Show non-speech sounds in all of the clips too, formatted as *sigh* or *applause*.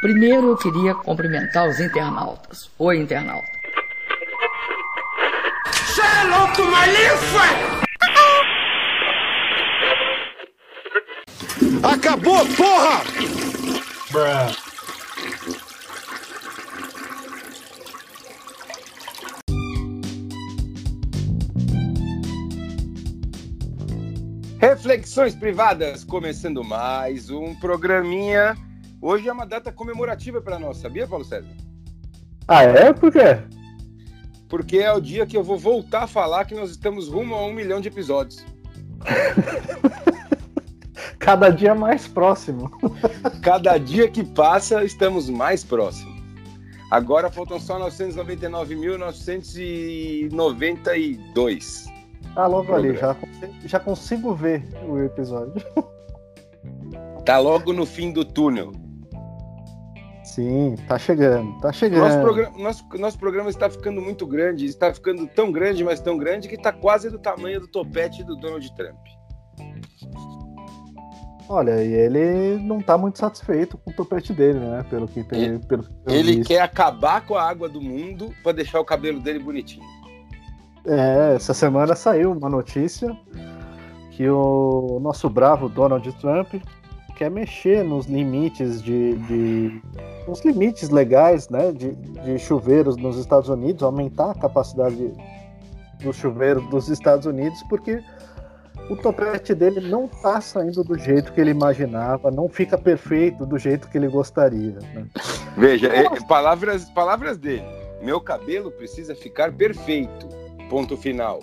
Primeiro eu queria cumprimentar os internautas. Oi, internauta. Louco, malifa! Acabou, porra! Reflexões privadas, começando mais um programinha. Hoje é uma data comemorativa para nós, sabia, Paulo César? Ah, é? Por quê? Porque é o dia que eu vou voltar a falar que nós estamos rumo a um milhão de episódios. *laughs* Cada dia mais próximo. *laughs* Cada dia que passa, estamos mais próximos. Agora faltam só 999.992. Tá logo ali, já, já consigo ver o episódio. Tá logo no fim do túnel. Sim, tá chegando, tá chegando. Nosso programa, nosso, nosso programa está ficando muito grande, está ficando tão grande, mas tão grande, que está quase do tamanho do topete do Donald Trump. Olha, e ele não tá muito satisfeito com o topete dele, né? Pelo que tem. Ele, pelo que ele quer acabar com a água do mundo para deixar o cabelo dele bonitinho. É, essa semana saiu uma notícia que o nosso bravo Donald Trump quer mexer nos limites de, de nos limites legais, né, de, de chuveiros nos Estados Unidos, aumentar a capacidade dos chuveiros dos Estados Unidos, porque o topete dele não está saindo do jeito que ele imaginava, não fica perfeito do jeito que ele gostaria. Né? Veja, é, palavras, palavras dele. Meu cabelo precisa ficar perfeito Ponto final.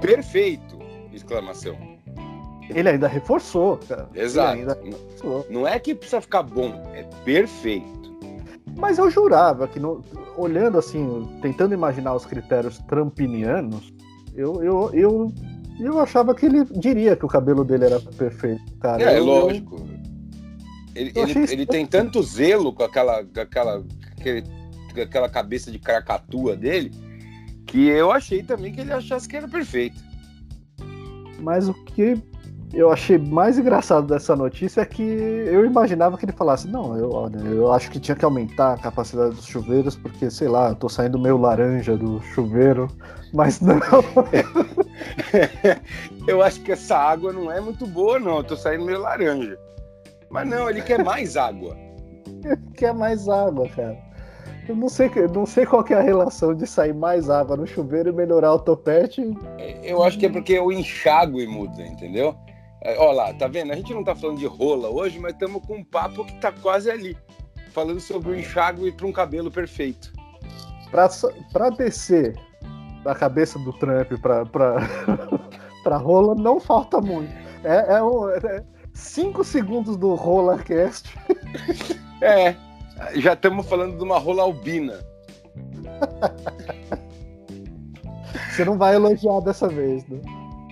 Perfeito! Exclamação. Ele ainda reforçou, cara. Exato. Reforçou. Não é que precisa ficar bom, é perfeito. Mas eu jurava que, no, olhando assim, tentando imaginar os critérios trampinianos, eu, eu, eu, eu achava que ele diria que o cabelo dele era perfeito, cara. É, eu, lógico. Ele, ele, ele tem tanto zelo com aquela, com aquela, aquele, com aquela cabeça de cracatua dele que eu achei também que ele achasse que era perfeito. Mas o que eu achei mais engraçado dessa notícia é que eu imaginava que ele falasse, não, eu, olha, eu acho que tinha que aumentar a capacidade dos chuveiros, porque, sei lá, eu tô saindo meio laranja do chuveiro, mas não. *laughs* eu acho que essa água não é muito boa, não, eu tô saindo meio laranja. Mas não, ele quer mais água. Ele *laughs* quer mais água, cara. Eu não sei, não sei qual é a relação de sair mais água no chuveiro e melhorar o topete. Eu acho que é porque o enxágue muda, entendeu? É, Olha lá, tá vendo? A gente não tá falando de rola hoje, mas estamos com um papo que tá quase ali. Falando sobre o enxágue para um cabelo perfeito. Para descer da cabeça do Trump para *laughs* pra rola, não falta muito. É, é, é cinco segundos do RolaCast. *laughs* é, já estamos falando de uma rola albina. Você não vai elogiar dessa vez, né?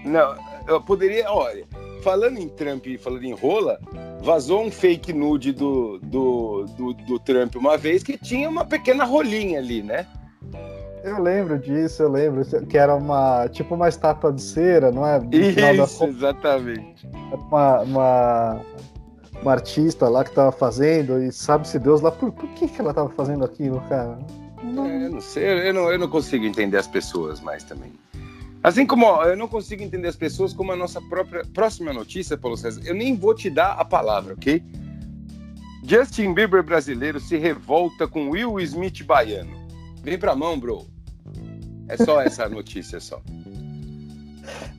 Não, eu poderia. Olha, falando em Trump e falando em rola, vazou um fake nude do, do, do, do Trump uma vez que tinha uma pequena rolinha ali, né? Eu lembro disso, eu lembro que era uma tipo uma estátua de cera, não é? Isso, exatamente. Uma, uma, uma artista lá que tava fazendo, e sabe-se Deus lá, por, por que, que ela tava fazendo aquilo, cara? Não... É, eu não sei, eu não, eu não consigo entender as pessoas mais também. Assim como ó, eu não consigo entender as pessoas como a nossa própria próxima notícia, Paulo César, eu nem vou te dar a palavra, ok? Justin Bieber brasileiro se revolta com Will Smith baiano. Vem pra mão, bro. É só essa notícia só.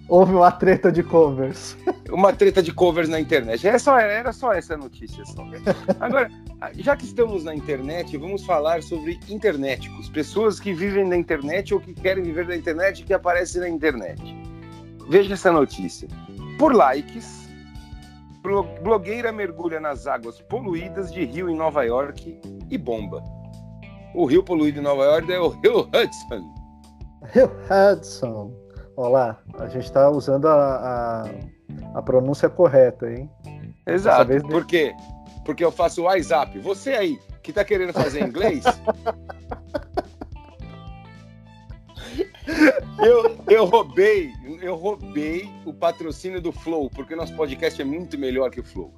Houve uma treta de covers. *laughs* Uma treta de covers na internet. Era só, era só essa notícia. Só. Agora, já que estamos na internet, vamos falar sobre internéticos. Pessoas que vivem na internet ou que querem viver na internet e que aparecem na internet. Veja essa notícia. Por likes, blogueira mergulha nas águas poluídas de rio em Nova York e bomba. O rio poluído em Nova York é o Rio Hudson. Rio Hudson. Olá, a gente está usando a, a, a, pronúncia correta, hein? Exato. Vez... Por quê? Porque eu faço o WhatsApp. Você aí, que está querendo fazer inglês. *laughs* eu, eu roubei, eu roubei o patrocínio do Flow, porque nosso podcast é muito melhor que o Flow.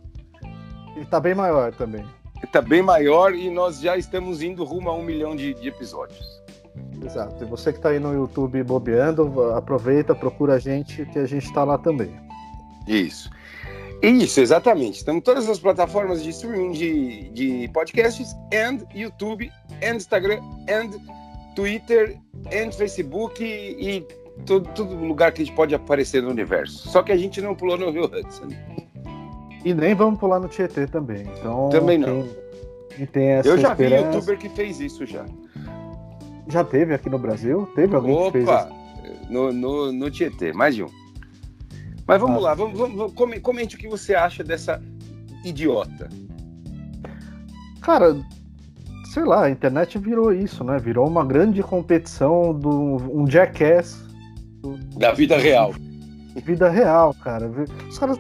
E tá bem maior também. tá bem maior e nós já estamos indo rumo a um milhão de, de episódios. Exato. E você que está aí no YouTube bobeando, aproveita, procura a gente, que a gente está lá também. Isso. Isso, exatamente. Estamos em todas as plataformas de streaming de, de podcasts, and YouTube, and Instagram, and Twitter, and Facebook e, todo, todo lugar que a gente pode aparecer no universo. Só que a gente não pulou no Rio Hudson. E nem vamos pular no Tietê também. Então, também não. Quem, tem essa Eu já esperança... vi youtuber que fez isso já. Já teve aqui no Brasil? Teve alguém Opa, que fez isso? No, no, no Tietê, mais de um. Mas vamos Ah. lá, vamos, vamos, come- comente o que você acha dessa idiota. Cara, sei lá, a internet virou isso, né? Virou uma grande competição do um jackass do- Da vida real. vida real, cara. Os caras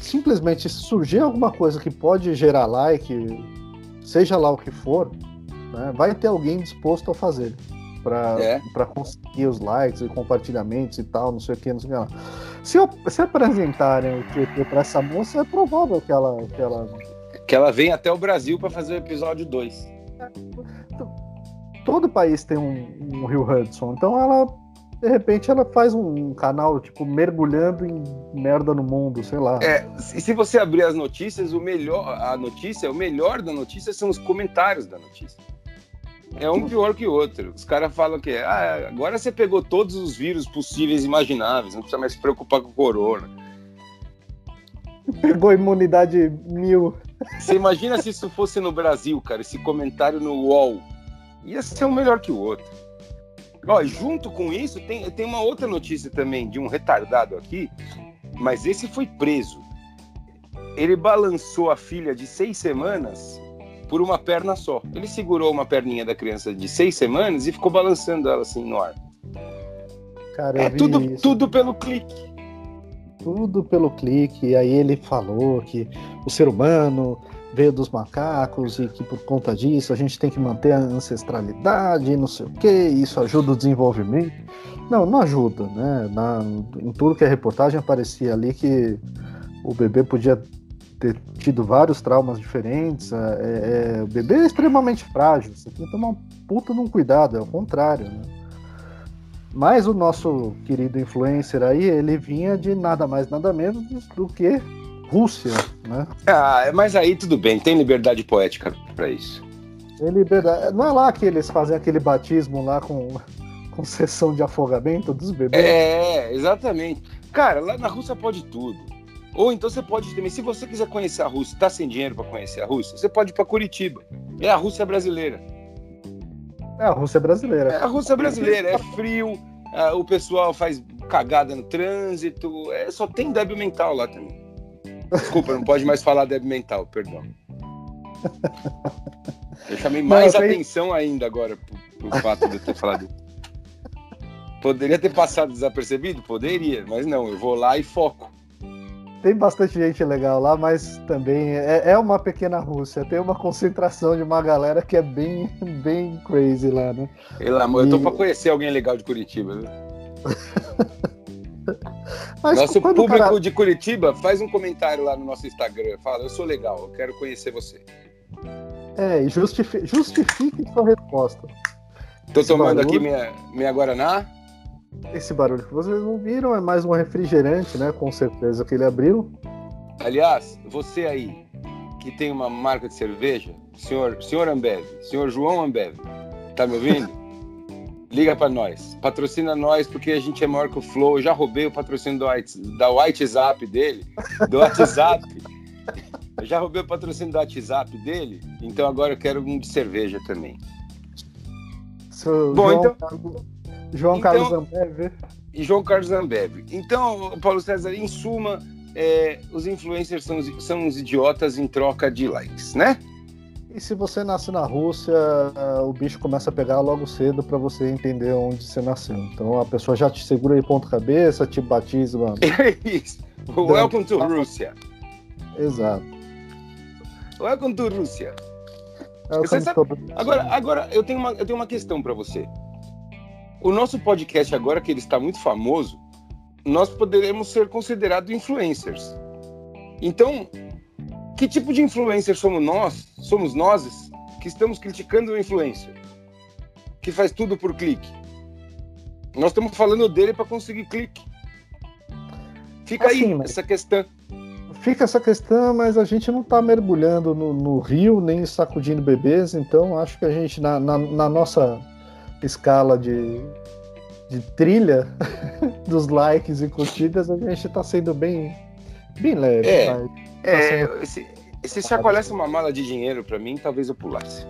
simplesmente se surgir alguma coisa que pode gerar like, seja lá o que for, né, vai ter alguém disposto a fazer para É. conseguir os likes e compartilhamentos e tal, não sei o que, não sei o que lá. Se, eu- se apresentarem o TT para essa moça, é provável que ela, que ela Que ela vem até o Brasil para fazer o episódio 2. todo país tem um, um Rio Hudson, então ela de repente ela faz um canal tipo mergulhando em merda no mundo, sei lá. É, e se você abrir as notícias, o melhor, a notícia, o melhor da notícia são os comentários da notícia. É um pior que o outro. Os caras falam que ah, agora você pegou todos os vírus possíveis e imagináveis, não precisa mais se preocupar com o corona. Pegou imunidade mil. Você imagina se isso fosse no Brasil, cara, esse comentário no UOL. Ia ser um melhor que o outro. Ó, junto com isso, tem, tem uma outra notícia também de um retardado aqui, mas esse foi preso. Ele balançou a filha de seis semanas por uma perna só. Ele segurou uma perninha da criança de seis semanas e ficou balançando ela assim no ar. Cara, É tudo, isso. tudo pelo clique. tudo pelo clique. E aí ele falou que o ser humano veio dos macacos e que por conta disso a gente tem que manter a ancestralidade, não sei o que, isso ajuda o desenvolvimento. Não, não ajuda, né? Na, em tudo que é reportagem aparecia ali que o bebê podia ter tido vários traumas diferentes. é- é- o bebê é extremamente frágil, você tem que tomar um puta de um cuidado, é o contrário, né? Mas o nosso querido influencer aí, ele vinha de nada mais, nada menos do que Rússia, né? Ah, mas aí tudo bem, tem liberdade poética para isso. Tem liberdade. Não é lá que eles fazem aquele batismo lá com, com sessão de afogamento dos bebês? É, exatamente. Cara, lá na Rússia pode tudo. Ou então você pode também, se você quiser conhecer a Rússia, tá sem dinheiro para conhecer a Rússia, você pode ir para Curitiba. É a Rússia brasileira. É, a Rússia brasileira. É a Rússia brasileira, é frio, ah, o pessoal faz cagada no trânsito, é, só tem débil mental lá também. Desculpa, não pode mais falar débil mental, perdão. Eu chamei mais Não, tem- atenção ainda agora pro, pro fato de eu ter falado. Poderia ter passado desapercebido? Poderia, mas não, eu vou lá e foco. Tem bastante gente legal lá, mas também é, é uma pequena Rússia. Tem uma concentração de uma galera que é bem, *laughs* bem crazy lá, né? Pelo amor, eu tô E- pra conhecer alguém legal de Curitiba. viu? *laughs* Mas Nosso público cara- de Curitiba faz um comentário lá no nosso Instagram. Fala, eu sou legal, eu quero conhecer você. É, e justifi- justifique sua resposta. Tô Esse tomando barulho- aqui minha, minha Guaraná. Esse barulho que vocês ouviram é mais um refrigerante, né? Com certeza que ele abriu. Aliás, você aí que tem uma marca de cerveja, senhor, senhor Ambev, senhor João Ambev, tá me ouvindo? *laughs* Liga pra nós, patrocina nós porque a gente é maior que o Flow. Eu já roubei o patrocínio do, White- da WhatsApp dele, do WhatsApp. *laughs* Eu já roubei o patrocínio do WhatsApp dele, então agora eu quero um de cerveja também. Bom, João, então- João então- Carlos Ambev. e João Carlos Ambev. Então, Paulo César, em suma, é, os influencers são, são os idiotas em troca de likes, né? E se você nasce na Rússia, o bicho começa a pegar logo cedo pra você entender onde você nasceu. Então a pessoa já te segura aí ponto cabeça, te batiza, mano. *laughs* É isso. Welcome to Rússia. Exato. Welcome to Rússia. É Agora, agora eu, tenho uma, eu tenho uma questão para você. O nosso podcast, agora que ele está muito famoso, nós poderemos ser considerados influencers. Então, Que tipo de influencer somos nós? Somos nós que estamos criticando o influencer que faz tudo por clique. Nós estamos falando dele para conseguir clique. Fica Assim, aí mas- essa questão. Fica essa questão, mas a gente não tá mergulhando no, no rio, nem sacudindo bebês, então acho que a gente, na, na- na nossa escala de, de trilha *laughs* dos likes e curtidas, a gente tá sendo bem, bem leve. É. tá? É, se, se chacoalhasse uma mala de dinheiro para mim, talvez eu pulasse.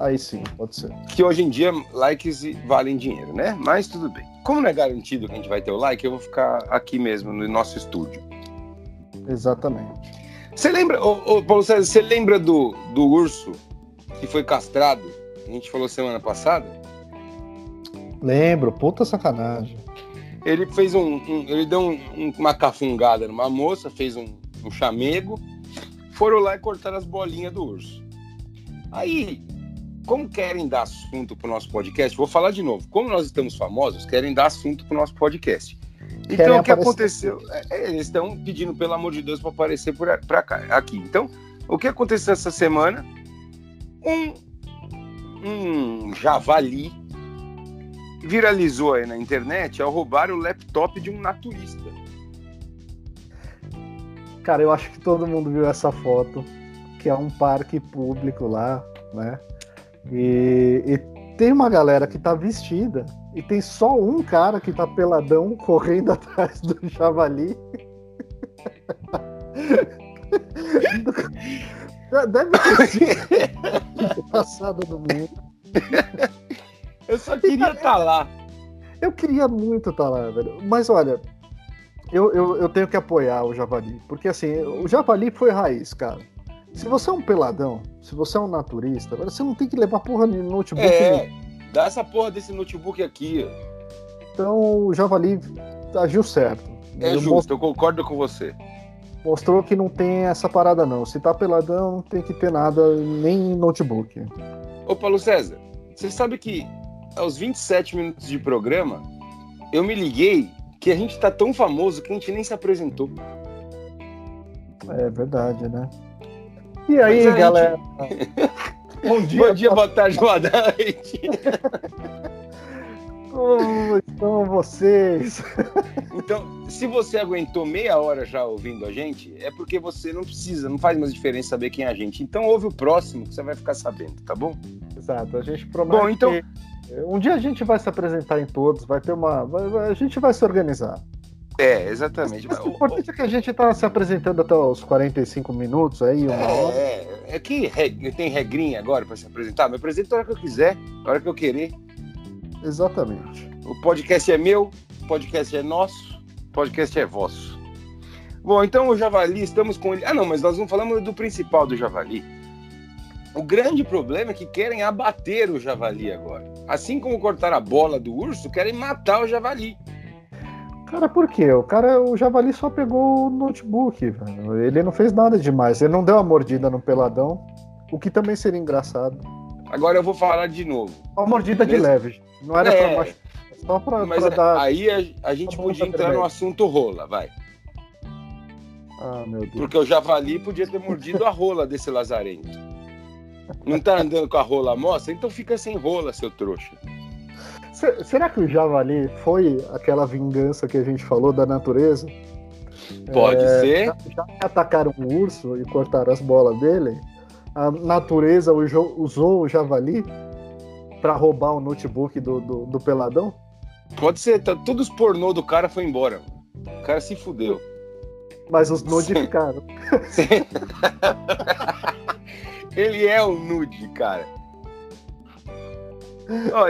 Aí sim, pode ser. Que hoje em dia likes valem dinheiro, né? Mas tudo bem. Como não é garantido que a gente vai ter o like, eu vou ficar aqui mesmo, no nosso estúdio. Exatamente. Você lembra, ô, ô, Paulo César, você lembra do, do urso que foi castrado? A gente falou semana passada. Lembro, puta sacanagem. Ele fez um. um- ele deu um- um- uma cafungada numa moça, fez um, um chamego, foram lá e cortaram as bolinhas do urso. Aí, como querem dar assunto pro nosso podcast, vou falar de novo. Como nós estamos famosos, querem dar assunto pro nosso podcast. Então, Querem o que aparecer. aconteceu? É, é, eles estão pedindo, pelo amor de Deus, para aparecer por pra cá, aqui. Então, o que aconteceu essa semana? Um, um javali viralizou aí na internet ao roubar o laptop de um naturista. Cara, eu acho que todo mundo viu essa foto, que é um parque público lá, né? E, e tem uma galera que tá vestida e tem só um cara que tá peladão *laughs* correndo atrás do javali. *laughs* Deve ter sido *laughs* passada do mundo. Eu só queria estar lá. Eu queria muito estar lá, velho. Mas olha, eu, eu, eu tenho que apoiar o Javali. Porque assim, o Javali foi raiz, cara. Se você é um peladão, se você é um naturista, você não tem que levar porra de notebook. É, dá essa porra desse notebook aqui. ó. Então o Javali agiu certo. É Ele justo, eu concordo com você. Mostrou que não tem essa parada, não. Se tá peladão, não tem que ter nada, nem notebook. Ô, Paulo César, você sabe que aos 27 minutos de programa, eu me liguei que a gente tá tão famoso que a gente nem se apresentou. É verdade, né? E aí, gente- galera? *laughs* Bom dia, Bom dia, boa tarde, boa noite. *laughs* como estão vocês? Então, se você aguentou meia hora já ouvindo a gente, é porque você não precisa, não faz mais diferença saber quem é a gente. Então ouve o próximo que você vai ficar sabendo, tá bom? Exato, a gente promete. Bom, então- um dia a gente vai se apresentar em todos, vai ter uma. vai- vai- a gente vai se organizar. É, exatamente. Mas o importante é que a gente tá se apresentando até os 45 minutos aí, uma hora. É, é que reg- tem regrinha agora para se apresentar. Me apresento a hora que eu quiser, a hora que eu querer. Exatamente. O podcast é meu, o podcast é nosso, o podcast é vosso. Bom, então o Javali, estamos com ele. Ah, não, mas nós não falamos do principal do Javali. O grande problema é que querem abater o Javali agora. Assim como cortar a bola do urso, querem matar o Javali. Cara, por quê? O cara, o Javali só pegou o notebook, velho. Ele não fez nada demais. Ele não deu uma mordida no peladão, o que também seria engraçado. Agora eu vou falar de novo. Uma mordida de leve. Não era É. pra machucar, só pra, Mas pra dar. aí a, a gente podia entrar no assunto rola, vai. Ah, meu Deus. Porque o javali podia ter mordido a rola desse lazarento. Não tá andando com a rola mostra? Então fica sem rola, seu trouxa. Se- Será que o Javali foi aquela vingança que a gente falou da natureza? Pode É, ser. Já, já atacaram o urso e cortaram as bolas dele, a natureza usou o javali pra roubar o notebook do, do, do peladão? Pode ser. Tá, todos os pornô do cara foi embora. O cara se fudeu. Mas os nude ficaram. *laughs* Ele é um nude, cara. Ó,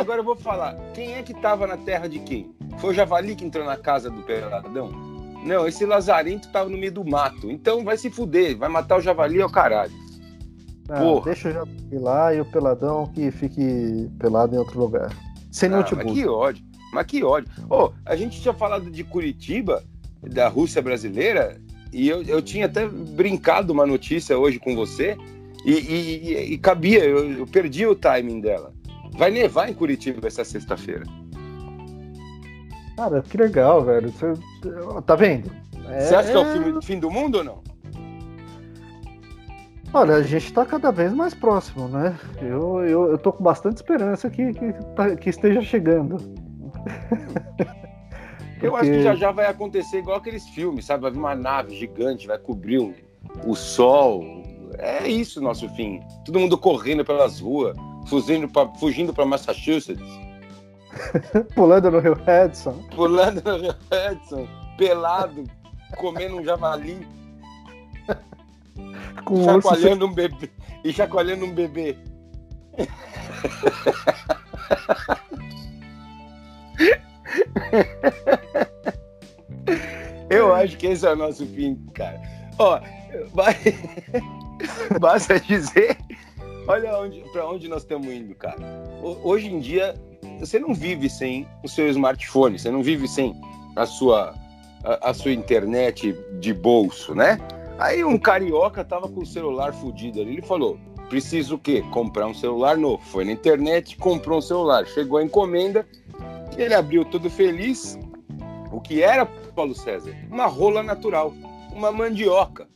agora eu vou falar. Quem é que tava na terra de quem? Foi o javali que entrou na casa do peladão? Não, esse lazarento tava no meio do mato. Então vai se fuder. Vai matar o javali ao caralho. Ah, deixa o javali lá e o peladão que fique pelado em outro lugar. Sem Ah, mas notebook. que ódio. Mas que ódio. Ô, a gente tinha falado de Curitiba, da Rússia brasileira, e eu, eu tinha até brincado uma notícia hoje com você, e, e- e- cabia, eu, eu perdi o timing dela. Vai nevar em Curitiba essa sexta-feira. Cara, que legal, velho. Você- Tá vendo? Você acha que é o fim, fim do mundo ou não? Olha, a gente está cada vez mais próximo, né? Eu, eu, eu tô com bastante esperança que, que, tá, que esteja chegando. Eu acho que já já vai acontecer igual aqueles filmes, sabe? Vai vir uma nave gigante, vai cobrir o, o sol. É isso o nosso fim. Todo mundo correndo pelas ruas, fugindo para fugindo Massachusetts. *laughs* Pulando no Rio Hudson. Pulando no Rio Hudson, pelado, comendo um javali. *laughs* Com chacoalhando um bebê. E chacoalhando um bebê. *laughs* Eu acho que esse é o nosso fim, cara. Ó, vai... *laughs* basta dizer, olha onde, para onde nós estamos indo, cara. Hoje em dia, você não vive sem o seu smartphone, você não vive sem a sua, a, a sua internet de bolso, né? Aí um carioca tava com o celular fudido ali, ele falou: preciso o quê? Comprar um celular novo. Foi na internet, comprou um celular. Chegou a encomenda, ele abriu todo feliz. O que era, Paulo César? Uma rola natural, uma mandioca.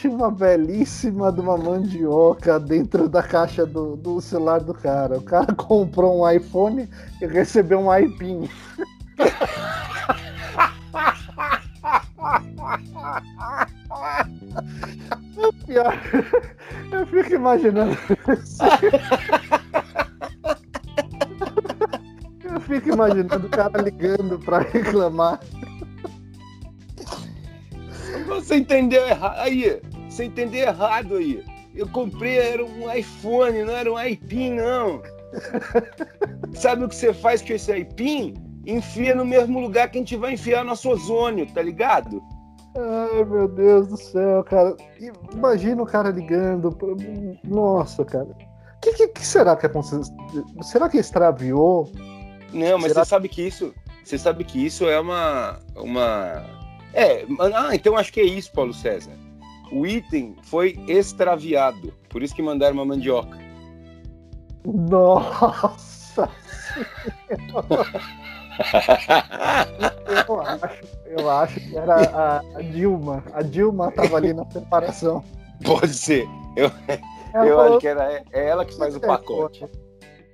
Tinha uma belíssima de uma mandioca dentro da caixa do, do celular do cara. O cara *laughs* comprou um iPhone e recebeu um iPin. É *laughs* pior. *laughs* Eu fico imaginando. Eu fico imaginando o cara ligando pra reclamar. Você entendeu errado. Aí, você entendeu errado aí. Eu comprei, era um iPhone, não era um iPin, não. *laughs* Sabe o que você faz com esse iPin? Enfia no mesmo lugar que a gente vai enfiar nosso ozônio, tá ligado? Ai, meu Deus do céu, cara. Imagina o cara ligando. Nossa, cara. O que, que, que, será que aconteceu? Será que extraviou? Não, mas será... você sabe que isso. Você sabe que isso é uma. uma... É, ah, então acho que é isso, Paulo César. O item foi extraviado. Por isso que mandaram uma mandioca. Nossa! *laughs* eu, acho, eu acho que era a, Dilma. A Dilma tava ali na separação. Pode ser. Eu, eu falou, acho que era, é ela que faz o pacote.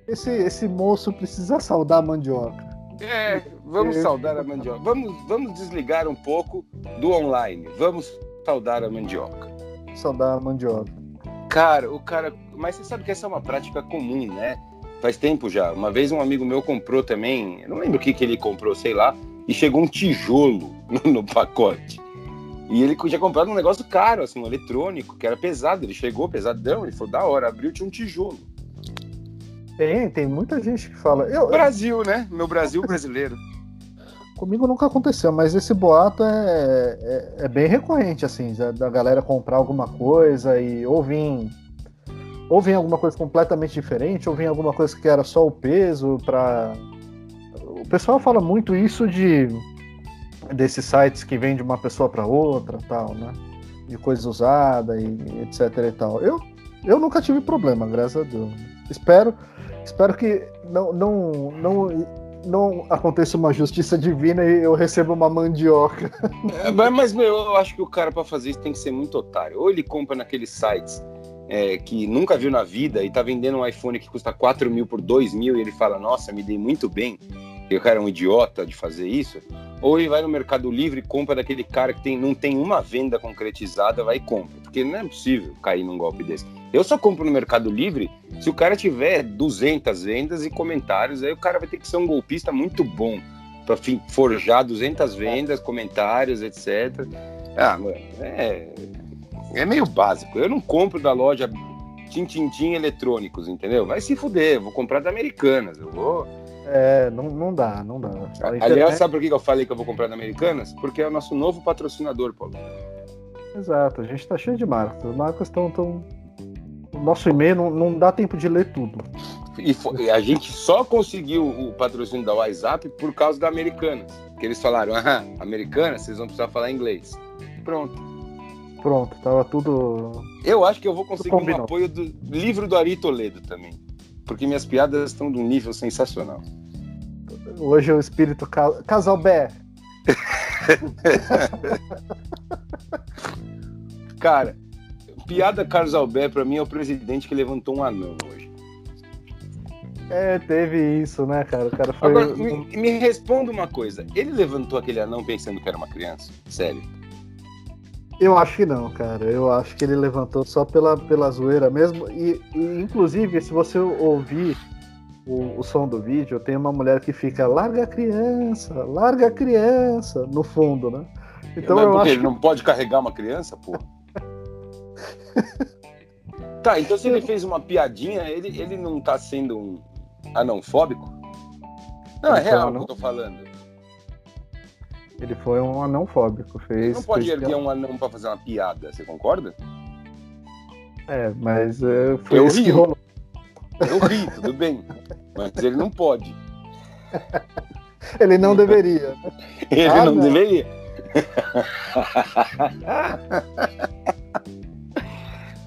Esse, esse moço precisa saudar a mandioca. É, vamos saudar a mandioca. Vamos, vamos desligar um pouco do online. Vamos saudar a mandioca. Saudar a mandioca. Cara, o cara. Mas você sabe que essa é uma prática comum, né? Faz tempo já. Uma vez um amigo meu comprou também, eu não lembro o que, que ele comprou, sei lá, e chegou um tijolo *laughs* no, no pacote. E ele tinha comprado um negócio caro, assim, um eletrônico, que era pesado. Ele chegou pesadão, ele falou, da hora, abriu, tinha um tijolo. Tem, tem muita gente que fala. Eu, Brasil, né? Meu Brasil brasileiro. Comigo nunca aconteceu, mas esse boato é, é, é bem recorrente, assim, da, da, galera comprar alguma coisa e ou vir ou vem alguma coisa completamente diferente, ou vem alguma coisa que era só o peso para o pessoal fala muito isso de desses sites que vem de uma pessoa para outra, tal, né? De coisa usada e etc e tal. Eu eu nunca tive problema, graças a Deus. Espero espero que não não não não aconteça uma justiça divina e eu receba uma mandioca. É, mas, meu, eu acho que o cara para fazer isso tem que ser muito otário. Ou ele compra naqueles sites é, que nunca viu na vida e tá vendendo um iPhone que custa 4 mil por 2 mil e ele fala, nossa, me dei muito bem, e o cara é um idiota de fazer isso, ou ele vai no Mercado Livre e compra daquele cara que tem, não tem uma venda concretizada, vai e compra, porque não é possível cair num golpe desse. Eu só compro no Mercado Livre se o cara tiver 200 vendas e comentários, aí o cara vai ter que ser um golpista muito bom para forjar 200 vendas, comentários, etc. Ah, mano, é, é meio básico. Eu não compro da loja Tintintim Eletrônicos, entendeu? Vai se fuder, vou comprar da Americanas. Eu vou. É, não, não dá, não dá. Aliás, sabe por que eu falei que eu vou comprar da Americanas? Porque é o nosso novo patrocinador, Paulo. Exato, a gente tá cheio de marcas. As marcas estão tão. O nosso e-mail não, não dá tempo de ler tudo. E foi, a gente só conseguiu o patrocínio da WhatsApp por causa da Americanas. Que eles falaram, ah, Americanas, vocês vão precisar falar inglês. Pronto. Pronto, tava tudo. Eu acho que eu vou conseguir um apoio do livro do Ari Toledo também. Porque minhas piadas estão de um nível sensacional. Hoje é o espírito ca... casal Bé. *laughs* Cara, piada Carlos Alberto, pra mim, é o presidente que levantou um anão hoje. É, teve isso, né, cara? O cara foi. Agora, me, me responda uma coisa. Ele levantou aquele anão pensando que era uma criança? Sério? Eu acho que não, cara. Eu acho que ele levantou só pela, pela zoeira mesmo. E, e inclusive, se você ouvir o, o, som do vídeo, tem uma mulher que fica larga a criança, larga a criança, no fundo, né? Então Mas eu acho ele que... não pode carregar uma criança, pô. *laughs* tá, então se ele fez uma piadinha, ele, ele não tá sendo um anãofóbico? Não, é real o que eu tô falando. Ele foi um anão fóbico. Fez, ele não pode erguer um anão pra fazer uma piada, você concorda? É, mas uh, foi eu isso ri. que rolou. Eu ri, tudo bem. Mas ele não pode. *laughs* Ele não deveria. Ele ah, não, não, deveria. *laughs*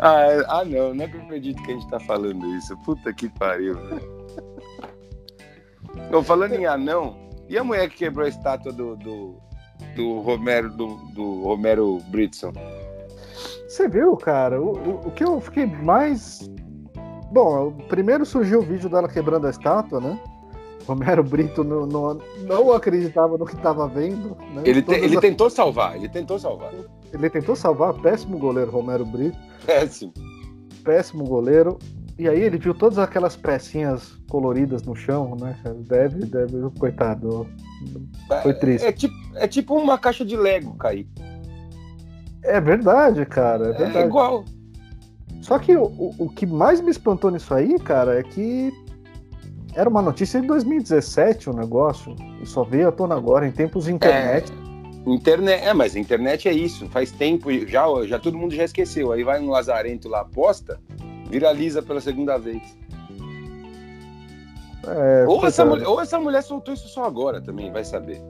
ah, ah, não, não acredito que a gente tá falando isso. Puta que pariu. Tô falando em anão, e a mulher que quebrou a estátua do, do, do Romero do, do Romero Britson? Você viu, cara? O, o, o, que eu fiquei mais. Bom, primeiro surgiu o vídeo dela quebrando a estátua, né? Romero Brito não, não, não acreditava no que estava vendo. Né? Ele, te, ele as... tentou salvar, ele tentou salvar. Ele tentou salvar, péssimo goleiro Romero Brito. Péssimo. Péssimo goleiro. E aí ele viu todas aquelas pecinhas coloridas no chão, né? Deve, deve, coitado. Foi triste. É, é, tipo, é tipo uma caixa de Lego cair. É verdade, cara. É, é verdade. é igual. Só que o, o, que mais me espantou nisso aí, cara, é que era uma notícia de 2017 o negócio. E só veio à tona agora, em tempos de internet. É, internet, é, mas a internet é isso. Faz tempo, já, já todo mundo já esqueceu. Aí vai um lazarento lá, posta, viraliza pela segunda vez. É, ou, essa mulher, ou essa mulher soltou isso só agora também, vai saber.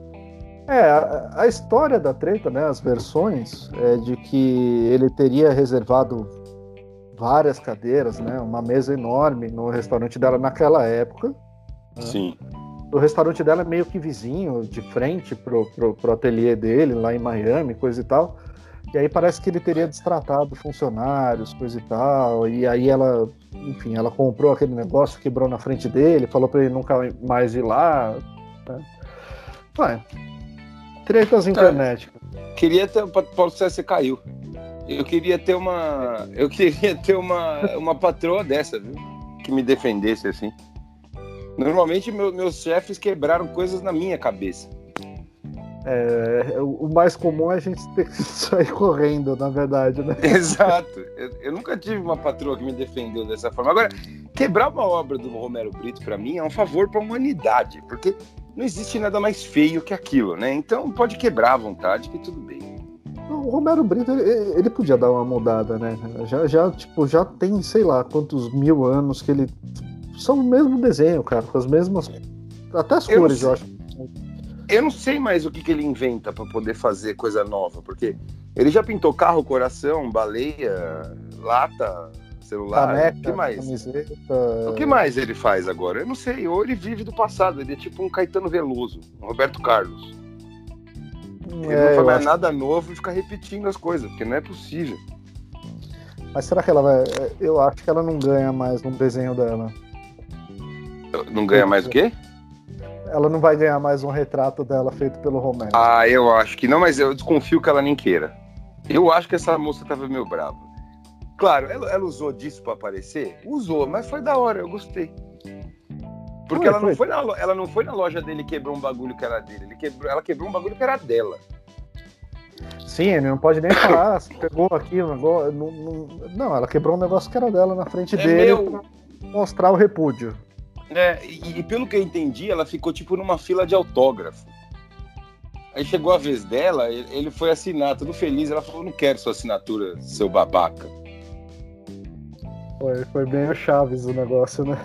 É, a, a, história da treta, né, as versões, é de que ele teria reservado várias cadeiras, né, uma mesa enorme no restaurante dela naquela época. Né? O restaurante dela é meio que vizinho, de frente pro, pro, pro ateliê dele, lá em Miami, coisa e tal. E aí parece que ele teria destratado funcionários, coisa e tal. E aí ela, enfim, ela comprou aquele negócio, quebrou na frente dele, falou para ele nunca mais ir lá. Né? Vai. Tretas internet. Queria ter. Paulo César caiu. Eu queria ter uma. Eu queria ter uma, uma patroa dessa, viu? Que me defendesse assim. Normalmente meu, meus chefes quebraram coisas na minha cabeça. É, o mais comum é a gente ter que *laughs* sair correndo, na verdade, né? *laughs* Exato. Eu, eu, nunca tive uma patroa que me defendeu dessa forma. Agora, quebrar uma obra do Romero Brito, para mim, é um favor para a humanidade, porque não existe nada mais feio que aquilo, né? Então pode quebrar à vontade, que tudo bem. O Romero Brito, ele, ele podia dar uma mudada, né? Já, já, tipo, já tem, sei lá, quantos mil anos que ele. São o mesmo desenho, cara, com as mesmas. Até as cores, eu acho eu não sei mais o que, que ele inventa para poder fazer coisa nova, porque ele já pintou carro, coração, baleia, lata, celular. Caneca, o que mais? Camiseta... O que mais ele faz agora? Eu não sei. Ou ele vive do passado. Ele é tipo um Caetano Veloso, um Roberto Carlos. Ele é, não faz mais acho... nada novo e fica repetindo as coisas, porque não é possível. Mas será que ela vai. Eu acho que ela não ganha mais no desenho dela. Não ganha mais o quê? ela não vai ganhar mais um retrato dela feito pelo Romero. Ah, eu acho que não, mas eu desconfio que ela nem queira. Eu acho que essa moça tava meio brava. Claro, ela, ela usou disso para aparecer? Usou, mas foi da hora, eu gostei. Porque foi, ela, foi. Não foi na, ela não foi na loja dele e quebrou um bagulho que era dele. Ele quebrou, ela quebrou um bagulho que era dela. Sim, ele não pode nem falar, se pegou aqui Não, não, não, ela quebrou um negócio que era dela na frente é dele meu... pra mostrar o repúdio. É, e, e, pelo que eu entendi, ela ficou tipo numa fila de autógrafo. Aí chegou a vez dela, ele foi assinar, tudo feliz. Ela falou: Não quero sua assinatura, seu babaca. Foi, foi bem o Chaves o negócio, né?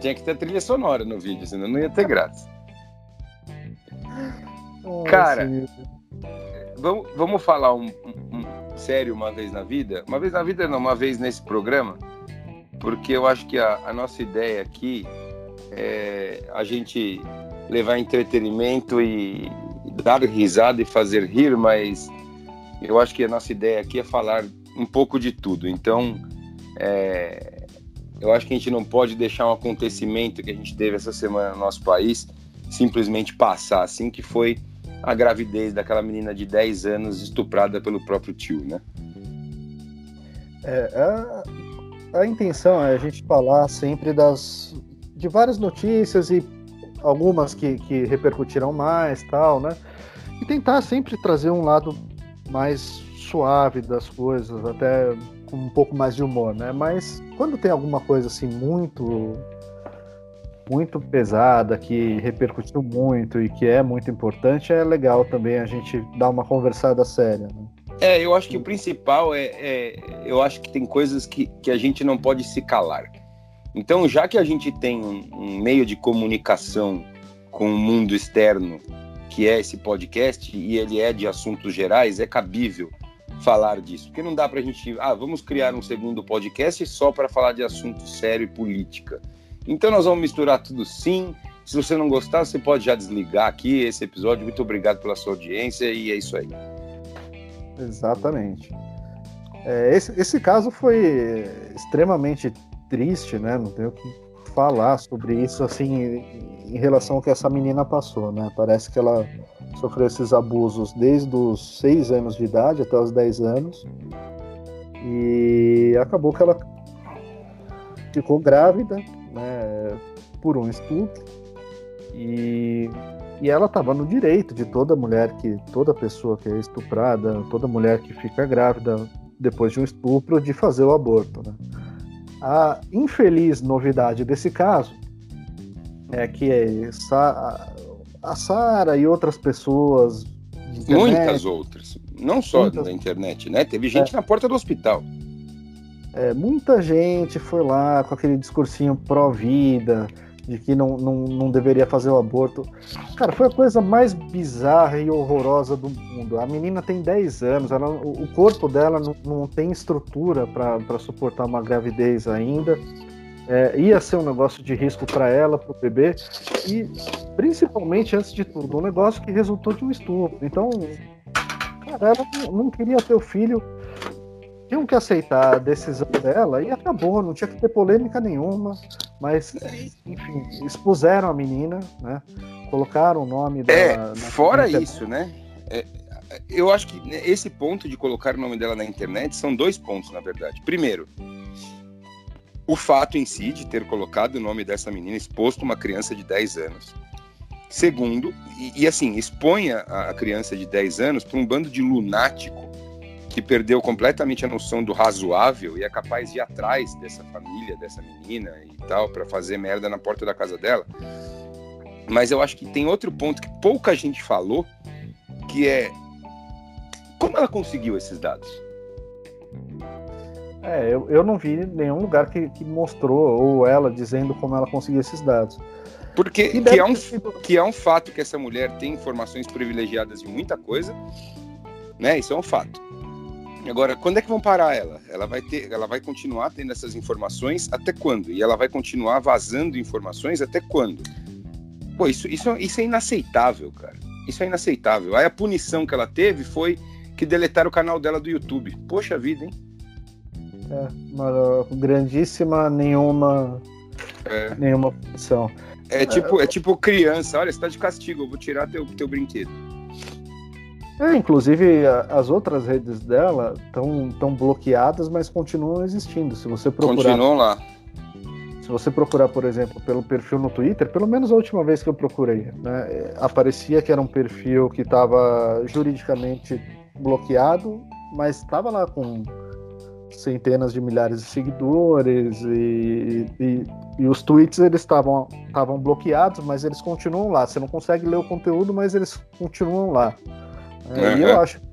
Tinha que ter trilha sonora no vídeo, senão não ia ter graça. Cara, vamos, vamos falar um, sério uma vez na vida, uma vez na vida não, uma vez nesse programa, porque eu acho que a, a nossa ideia aqui é a gente levar entretenimento e, dar risada e fazer rir, mas eu acho que a nossa ideia aqui é falar um pouco de tudo. Então, é, eu acho que a gente não pode deixar um acontecimento que a gente teve essa semana no nosso país simplesmente passar, assim, que foi a gravidez daquela menina de 10 anos estuprada pelo próprio tio, né? É, a, a intenção é a gente falar sempre das de várias notícias e algumas que, que repercutiram mais, tal, né? E tentar sempre trazer um lado mais suave das coisas, até com um pouco mais de humor, né? Mas quando tem alguma coisa assim muito muito pesada, que repercutiu muito e que é muito importante, é legal também a gente dar uma conversada séria. Né? É, eu acho que o principal é, é, eu acho que tem coisas que, que a gente não pode se calar. Então, já que a gente tem um, um meio de comunicação com o mundo externo, que é esse podcast, e ele é de assuntos gerais, é cabível falar disso. Porque não dá para a gente, ah, vamos criar um segundo podcast só para falar de assunto sério e política. Então nós vamos misturar tudo sim. Se você não gostar, você pode já desligar aqui esse episódio. Muito obrigado pela sua audiência e é isso aí. Exatamente. É, esse, esse caso foi extremamente triste, né? Não tenho o que falar sobre isso assim em relação ao que essa menina passou, né? Parece que ela sofreu esses abusos desde os 6 anos de idade até os 10 anos. E acabou que ela ficou grávida, por um estupro. E, e ela estava no direito de toda mulher que toda pessoa que é estuprada, toda mulher que fica grávida depois de um estupro de fazer o aborto, né? A infeliz novidade desse caso é que a Sara e outras pessoas. Muitas outras. Não só muitas... da internet, né? Teve gente é. na porta do hospital. É, muita gente foi lá com aquele discursinho pró-vida, de que não, não, não deveria fazer o aborto. Cara, foi a coisa mais bizarra e horrorosa do mundo. A menina tem 10 anos, ela, o corpo dela não, não tem estrutura para suportar uma gravidez ainda. É, ia ser um negócio de risco para ela, para o bebê, e principalmente, antes de tudo, um negócio que resultou de um estupro. Então, cara, ela não queria ter o filho tinham que aceitar a decisão dela e acabou, não tinha que ter polêmica nenhuma, mas enfim, expuseram a menina, né? Colocaram o nome dela. É, fora isso, né? É, eu acho que esse ponto de colocar o nome dela na internet são dois pontos, na verdade. Primeiro, o fato em si de ter colocado o nome dessa menina exposto uma criança de 10 anos. Segundo, e, e assim, exponha a criança de 10 anos para um bando de lunático que perdeu completamente a noção do razoável e é capaz de ir atrás dessa família, dessa menina e tal, para fazer merda na porta da casa dela. Mas eu acho que tem outro ponto que pouca gente falou, que é como ela conseguiu esses dados? É, eu, eu não vi nenhum lugar que, que mostrou, ou ela dizendo como ela conseguiu esses dados. Porque que é, um, sido... que é um fato que essa mulher tem informações privilegiadas de muita coisa, né? Isso é um fato. Agora, quando é que vão parar ela? Ela vai ter, ela vai continuar tendo essas informações até quando? E ela vai continuar vazando informações até quando? Pô, isso, isso, isso é inaceitável, cara. Isso é inaceitável. Aí a punição que ela teve foi que deletaram o canal dela do YouTube. Poxa vida, hein? É, uma grandíssima nenhuma é. nenhuma punição. É tipo, é tipo criança, olha, você tá de castigo, eu vou tirar teu, teu brinquedo. É, inclusive as outras redes dela estão tão bloqueadas, mas continuam existindo. Se você procurar. Continuam lá. Se você procurar, por exemplo, pelo perfil no Twitter, pelo menos a última vez que eu procurei, né, aparecia que era um perfil que estava juridicamente bloqueado, mas estava lá com centenas de milhares de seguidores e, e, e os tweets eles estavam estavam bloqueados, mas eles continuam lá. Você não consegue ler o conteúdo, mas eles continuam lá. É, E eu acho que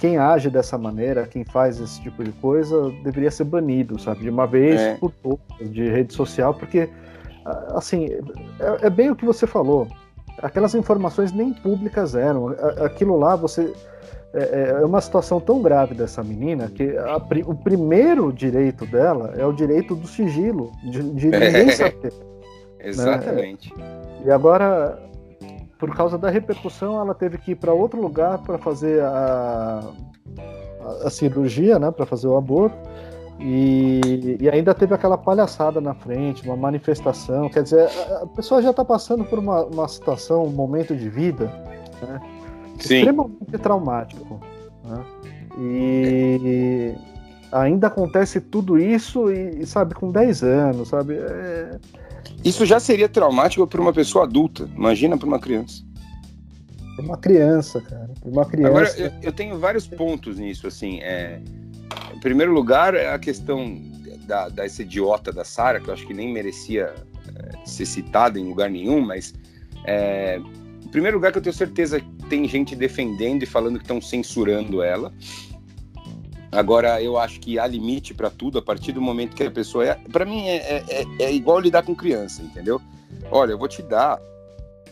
quem age dessa maneira, quem faz esse tipo de coisa, deveria ser banido, sabe? De uma vez é. por todas, de rede social, porque, assim, é, é, bem o que você falou. Aquelas informações nem públicas eram. Aquilo lá, você. É, é uma situação tão grave dessa menina que a, o primeiro direito dela é o direito do sigilo, de, de ninguém saber. *laughs* Exatamente. Né? E agora por causa da repercussão, ela teve que ir para outro lugar para fazer a, a, a, cirurgia, né, para fazer o aborto. E, e, ainda teve aquela palhaçada na frente, uma manifestação. Quer dizer, a, a pessoa já está passando por uma, uma situação, um momento de vida né, extremamente traumático. Né? E ainda acontece tudo isso e, sabe, com 10 anos, sabe? É... Isso já seria traumático para uma pessoa adulta, imagina para uma criança. Para uma criança, cara. Para uma criança. Agora, eu, eu, tenho vários pontos nisso, assim. É... Em primeiro lugar, é a questão da, dessa idiota da Sara, que eu acho que nem merecia é, ser citada em lugar nenhum, mas é, em primeiro lugar que eu tenho certeza que tem gente defendendo e falando que estão censurando ela. Agora, eu acho que há limite para tudo a partir do momento que a pessoa é. Para mim, é, é, é, é, igual lidar com criança, entendeu? Olha, eu vou te dar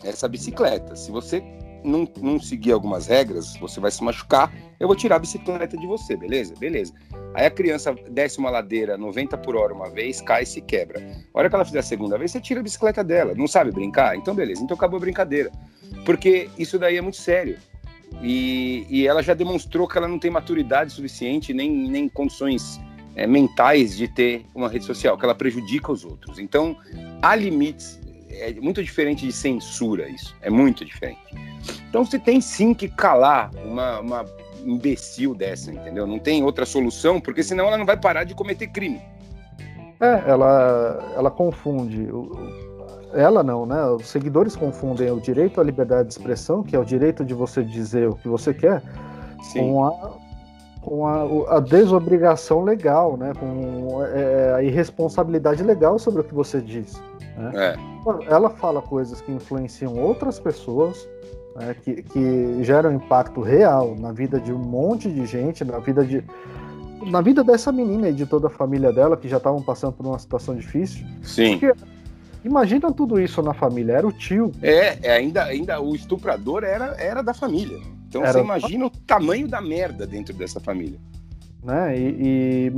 essa bicicleta. Se você não, não seguir algumas regras, você vai se machucar. Eu vou tirar a bicicleta de você, beleza? Beleza. Aí a criança desce uma ladeira 90 por hora uma vez, cai e se quebra. A hora que ela fizer a segunda vez, você tira a bicicleta dela. Não sabe brincar? Então, beleza. Então acabou a brincadeira. Porque isso daí é muito sério. E, e ela já demonstrou que ela não tem maturidade suficiente, nem, nem condições é, mentais de ter uma rede social, que ela prejudica os outros. Então, há limites. É muito diferente de censura isso. É muito diferente. Então, você tem sim que calar uma, uma imbecil dessa, entendeu? Não tem outra solução, porque senão ela não vai parar de cometer crime. É, ela, ela confunde ela não, né? Os seguidores confundem o direito à liberdade de expressão, que é o direito de você dizer o que você quer, Sim. com a com a, a, desobrigação legal, né? com é, a irresponsabilidade legal sobre o que você diz. Né? É. Ela fala coisas que influenciam outras pessoas, né? que, que geram impacto real na vida de um monte de gente, na vida de na vida dessa menina e de toda a família dela que já estavam passando por uma situação difícil. Sim. Porque Imagina tudo isso na família, era o tio. É, é ainda, ainda o estuprador era, era da família. Então era... você imagina o tamanho da merda dentro dessa família. Né? E,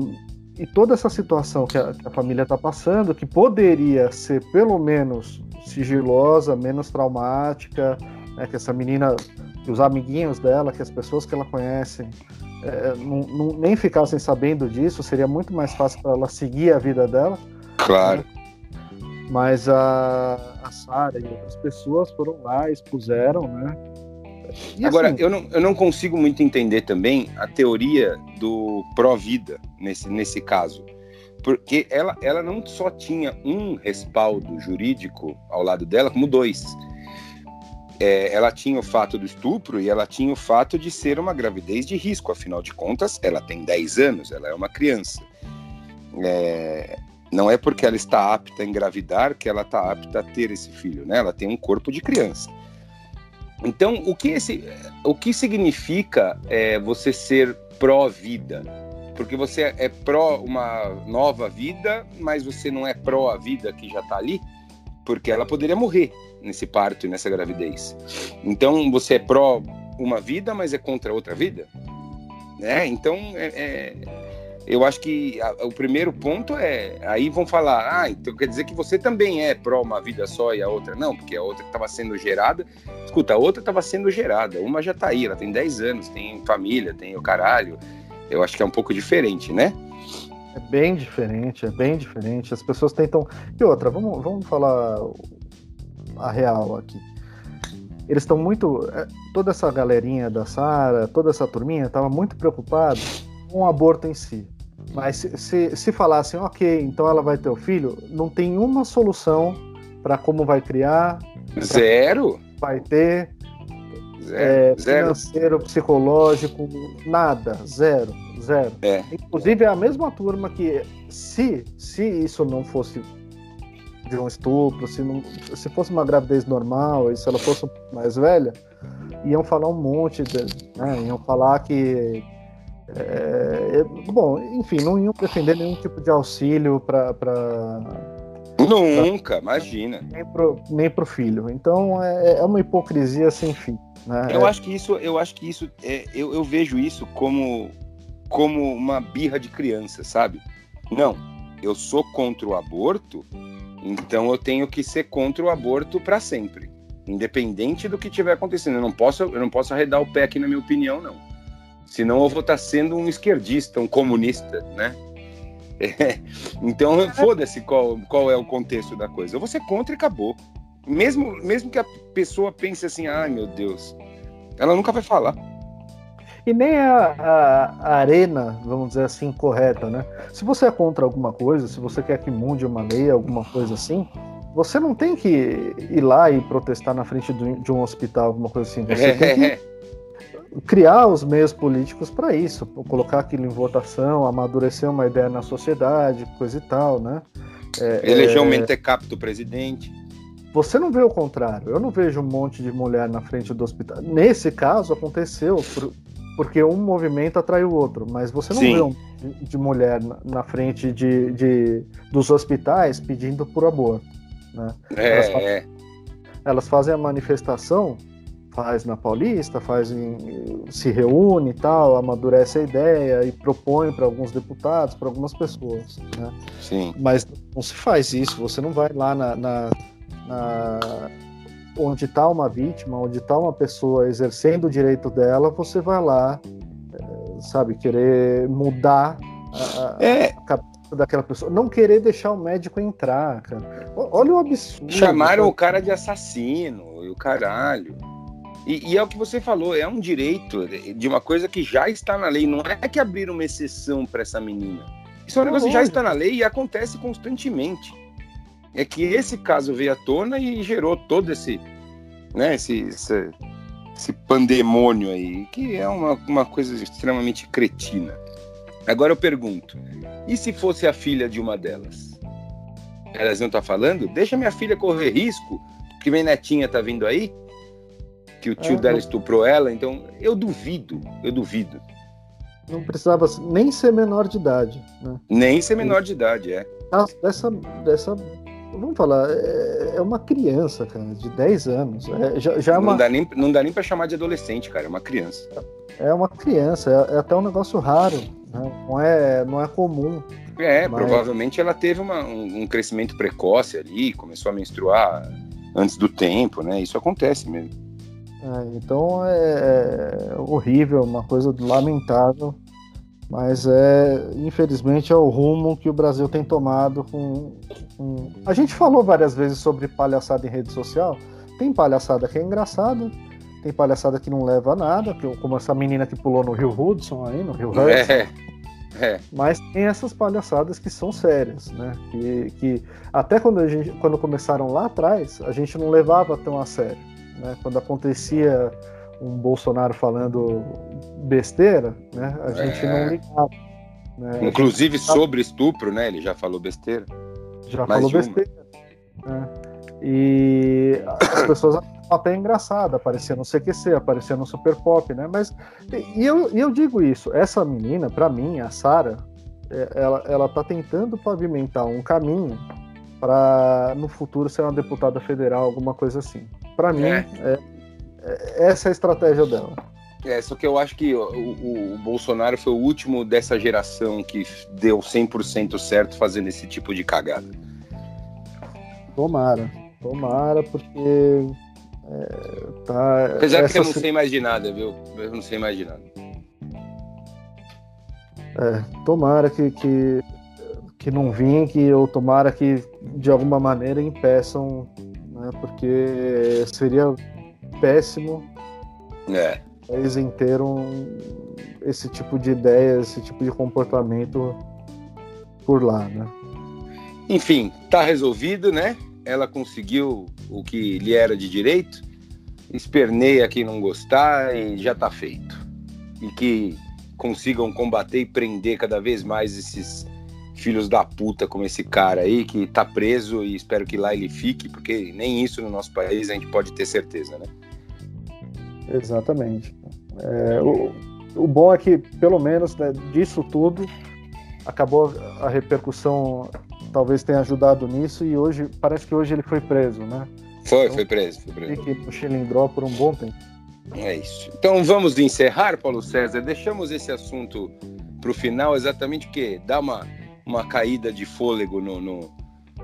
e, e toda essa situação que a, que a família está passando, que poderia ser pelo menos sigilosa, menos traumática, né? que essa menina, que os amiguinhos dela, que as pessoas que ela conhece, é, não, não, nem ficassem sabendo disso, seria muito mais fácil para ela seguir a vida dela. Claro. Né? Mas a, a Sara e outras pessoas foram lá, expuseram, né? E Agora, assim, eu, não, eu não consigo muito entender também a teoria do pró-vida nesse, nesse caso. Porque ela, ela não só tinha um respaldo jurídico ao lado dela, como dois. É, ela tinha o fato do estupro e ela tinha o fato de ser uma gravidez de risco. Afinal de contas, ela tem 10 anos, ela é uma criança. É, não é porque ela está apta a engravidar que ela está apta a ter esse filho, né? Ela tem um corpo de criança. Então, o que, esse, o que significa é, você ser pró-vida? Porque você é pró uma nova vida, mas você não é pró a vida que já está ali? Porque ela poderia morrer nesse parto e nessa gravidez. Então, você é pró uma vida, mas é contra outra vida? Né? Então, é, é eu acho que a, o primeiro ponto é. Aí vão falar, ah, então quer dizer que você também é pró uma vida só e a outra não, porque a outra estava sendo gerada. Escuta, a outra estava sendo gerada, uma já está aí, ela tem 10 anos, tem família, tem o caralho. Eu acho que é um pouco diferente, né? É bem diferente, é bem diferente. As pessoas tentam. E outra, vamos, vamos falar a real aqui. Eles estão muito. É, toda essa galerinha da Sara, toda essa turminha, estava muito preocupada o aborto em si. Mas se, se, se falassem, ok, então ela vai ter o filho, não tem uma solução para como vai criar. Zero? Vai ter. Zero, é, financeiro, psicológico, nada, zero, zero. É. Inclusive é a mesma turma que, se, se isso não fosse de um estupro, se, não, se fosse uma gravidez normal, e se ela fosse mais velha, iam falar um monte, de, né, iam falar que é, é, bom, enfim, não iam defender nenhum tipo de auxílio para. Nunca, pra, imagina. Nem pro, nem pro filho. Então é, é uma hipocrisia sem fim. Né? Eu acho que isso, eu acho que isso, é, eu, eu vejo isso como, como uma birra de criança, sabe? Não, eu sou contra o aborto, então eu tenho que ser contra o aborto para sempre. independente do que estiver acontecendo. Eu não posso, eu não posso arredar o pé aqui na minha opinião, não. Senão eu vou estar sendo um esquerdista, um comunista, né? *laughs* É. Então, foda-se qual, qual é o contexto da coisa. Eu vou ser contra e acabou. Mesmo, mesmo que a pessoa pense assim, ai meu Deus, ela nunca vai falar. E nem a, a, a, arena, vamos dizer assim, correta, né? Se você é contra alguma coisa, se você quer que mude uma lei, alguma coisa assim, você não tem que ir lá e protestar na frente de um hospital, alguma coisa assim. Você é, *laughs* tem que criar os meios políticos para isso, colocar aquilo em votação, amadurecer uma ideia na sociedade, coisa e tal, né? É, Eleger é... um mentecap do presidente. Você não vê o contrário. Eu não vejo um monte de mulher na frente do hospital. Nesse caso, aconteceu por, porque um movimento atrai o outro, mas você não Sim. vê um de mulher na frente de, de, dos hospitais pedindo por aborto. Né? É, elas, fazem, é. elas fazem a manifestação faz na Paulista, faz em, se reúne e tal, amadurece a ideia e propõe para alguns deputados, para algumas pessoas. Né? Sim. Mas não se faz isso, você não vai lá na, na, na onde está uma vítima, onde está uma pessoa exercendo o direito dela, você vai lá, eh, sabe, querer mudar a, é. a cabeça daquela pessoa, não querer deixar o médico entrar, cara. Olha o absurdo. Chamaram cara. o cara de assassino e o caralho. E, e, é o que você falou, é um direito de uma coisa que já está na lei. Não é que abriram uma exceção para essa menina. Isso é um negócio que já está na lei e acontece constantemente. É que esse caso veio à tona e gerou todo esse, né, esse, esse, esse pandemônio aí, que é uma, uma coisa extremamente cretina. Agora eu pergunto: e se fosse a filha de uma delas? Elas não estão tá falando? Deixa minha filha correr risco, que minha netinha tá vindo aí que o tio é, dela estuprou ela, então eu duvido, eu duvido. Não precisava nem ser menor de idade, né? Nem ser menor de idade, é. Ah, dessa, dessa, vamos falar, é, é uma criança, cara, de 10 anos. É, já, já é uma... não, dá nem, não dá nem pra chamar de adolescente, cara, é uma criança. É uma criança, é, é até um negócio raro, né? não, é, não é comum. É, mas... provavelmente ela teve uma, um, um crescimento precoce ali, começou a menstruar antes do tempo, né? Isso acontece mesmo. É, então é, é, horrível, uma coisa lamentável, mas é infelizmente é o rumo que o Brasil tem tomado com, com... A gente falou várias vezes sobre palhaçada em rede social. Tem palhaçada que é engraçada, tem palhaçada que não leva a nada, como essa menina que pulou no Rio Hudson aí, no Rio Hudson. É, é. Mas tem essas palhaçadas que são sérias, né? Que, que até quando, a gente, quando começaram lá atrás, a gente não levava tão a sério. Né? Quando acontecia um Bolsonaro falando besteira, né? a gente é. não ligava. Né? Inclusive gente... sobre estupro, né? Ele já falou besteira. Já Mais falou besteira. Né? E as pessoas até engraçada, aparecia no CQC, aparecia no Super Pop, né? Mas e eu, e eu digo isso, essa menina, para mim, a Sara, é, ela, ela tá tentando pavimentar um caminho para no futuro ser uma deputada federal, alguma coisa assim. Para mim, é. É, é, essa é a estratégia dela. É, só que eu acho que o, o, o Bolsonaro foi o último dessa geração que deu 100% certo fazendo esse tipo de cagada. Tomara, tomara, porque. É, tá, Apesar que eu não sei mais de nada, viu? Eu não sei mais de nada. É, tomara que, que, que não vingue, ou tomara que de alguma maneira impeçam né? Porque seria péssimo é. o país inteiro esse tipo de ideia, esse tipo de comportamento por lá, né? Enfim, tá resolvido, né? Ela conseguiu o que lhe era de direito, esperneia quem não gostar e já tá feito. E que consigam combater e prender cada vez mais esses filhos da puta como esse cara aí que tá preso e espero que lá ele fique, porque nem isso no nosso país a gente pode ter certeza, né? Exatamente. É, o, o bom é que, pelo menos, né, disso tudo, acabou a repercussão, talvez tenha ajudado nisso, e hoje, parece que hoje ele foi preso, né? Foi, então, foi preso, foi preso. Fique no Chilindró por um bom tempo. É isso. Então vamos encerrar, Paulo César. Deixamos esse assunto para o final exatamente porque dá uma uma caída de fôlego no, no,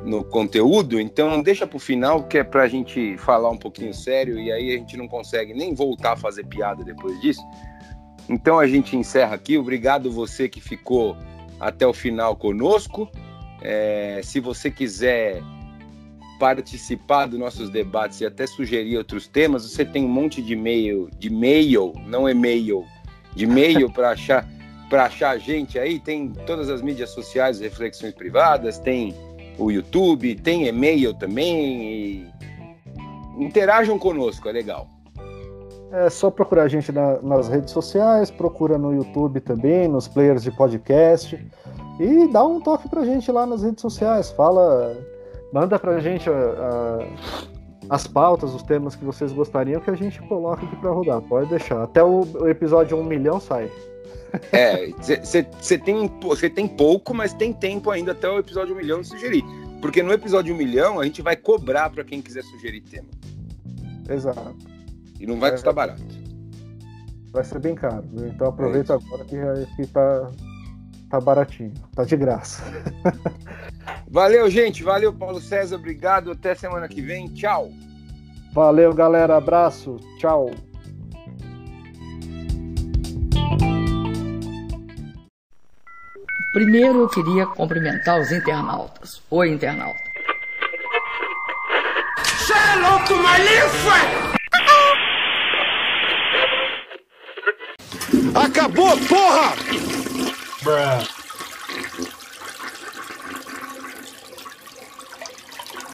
no conteúdo, então deixa para o final, que é para a gente falar um pouquinho sério, e aí a gente não consegue nem voltar a fazer piada depois disso. Então a gente encerra aqui. Obrigado você que ficou até o final conosco. É, se você quiser participar dos nossos debates e até sugerir outros temas, você tem um monte de e-mail, de e-mail, não e-mail, de e-mail para achar *laughs* para achar a gente aí, tem todas as mídias sociais, reflexões privadas, tem o YouTube, tem e-mail também. Interajam conosco, é legal. É só procurar a gente na, nas redes sociais, procura no YouTube também, nos players de podcast. E dá um toque pra gente lá nas redes sociais. Fala, manda pra gente a, a, as pautas, os temas que vocês gostariam que a gente coloca aqui pra rodar. Pode deixar. Até o, o episódio 1 milhão sai. É, você tem, tem pouco, mas tem tempo ainda até o episódio 1 milhão de sugerir. Porque no episódio 1 milhão a gente vai cobrar para quem quiser sugerir tema. Exato. E não vai é, custar barato. Vai ser bem caro. Então aproveita é agora que, que tá, tá baratinho. Tá de graça. *laughs* Valeu, gente. Valeu, Paulo César. Obrigado. Até semana que vem. Tchau. Valeu, galera. Abraço. Tchau. Primeiro eu queria cumprimentar os internautas. Oi, internauta. Louco, Acabou, porra! Bruh.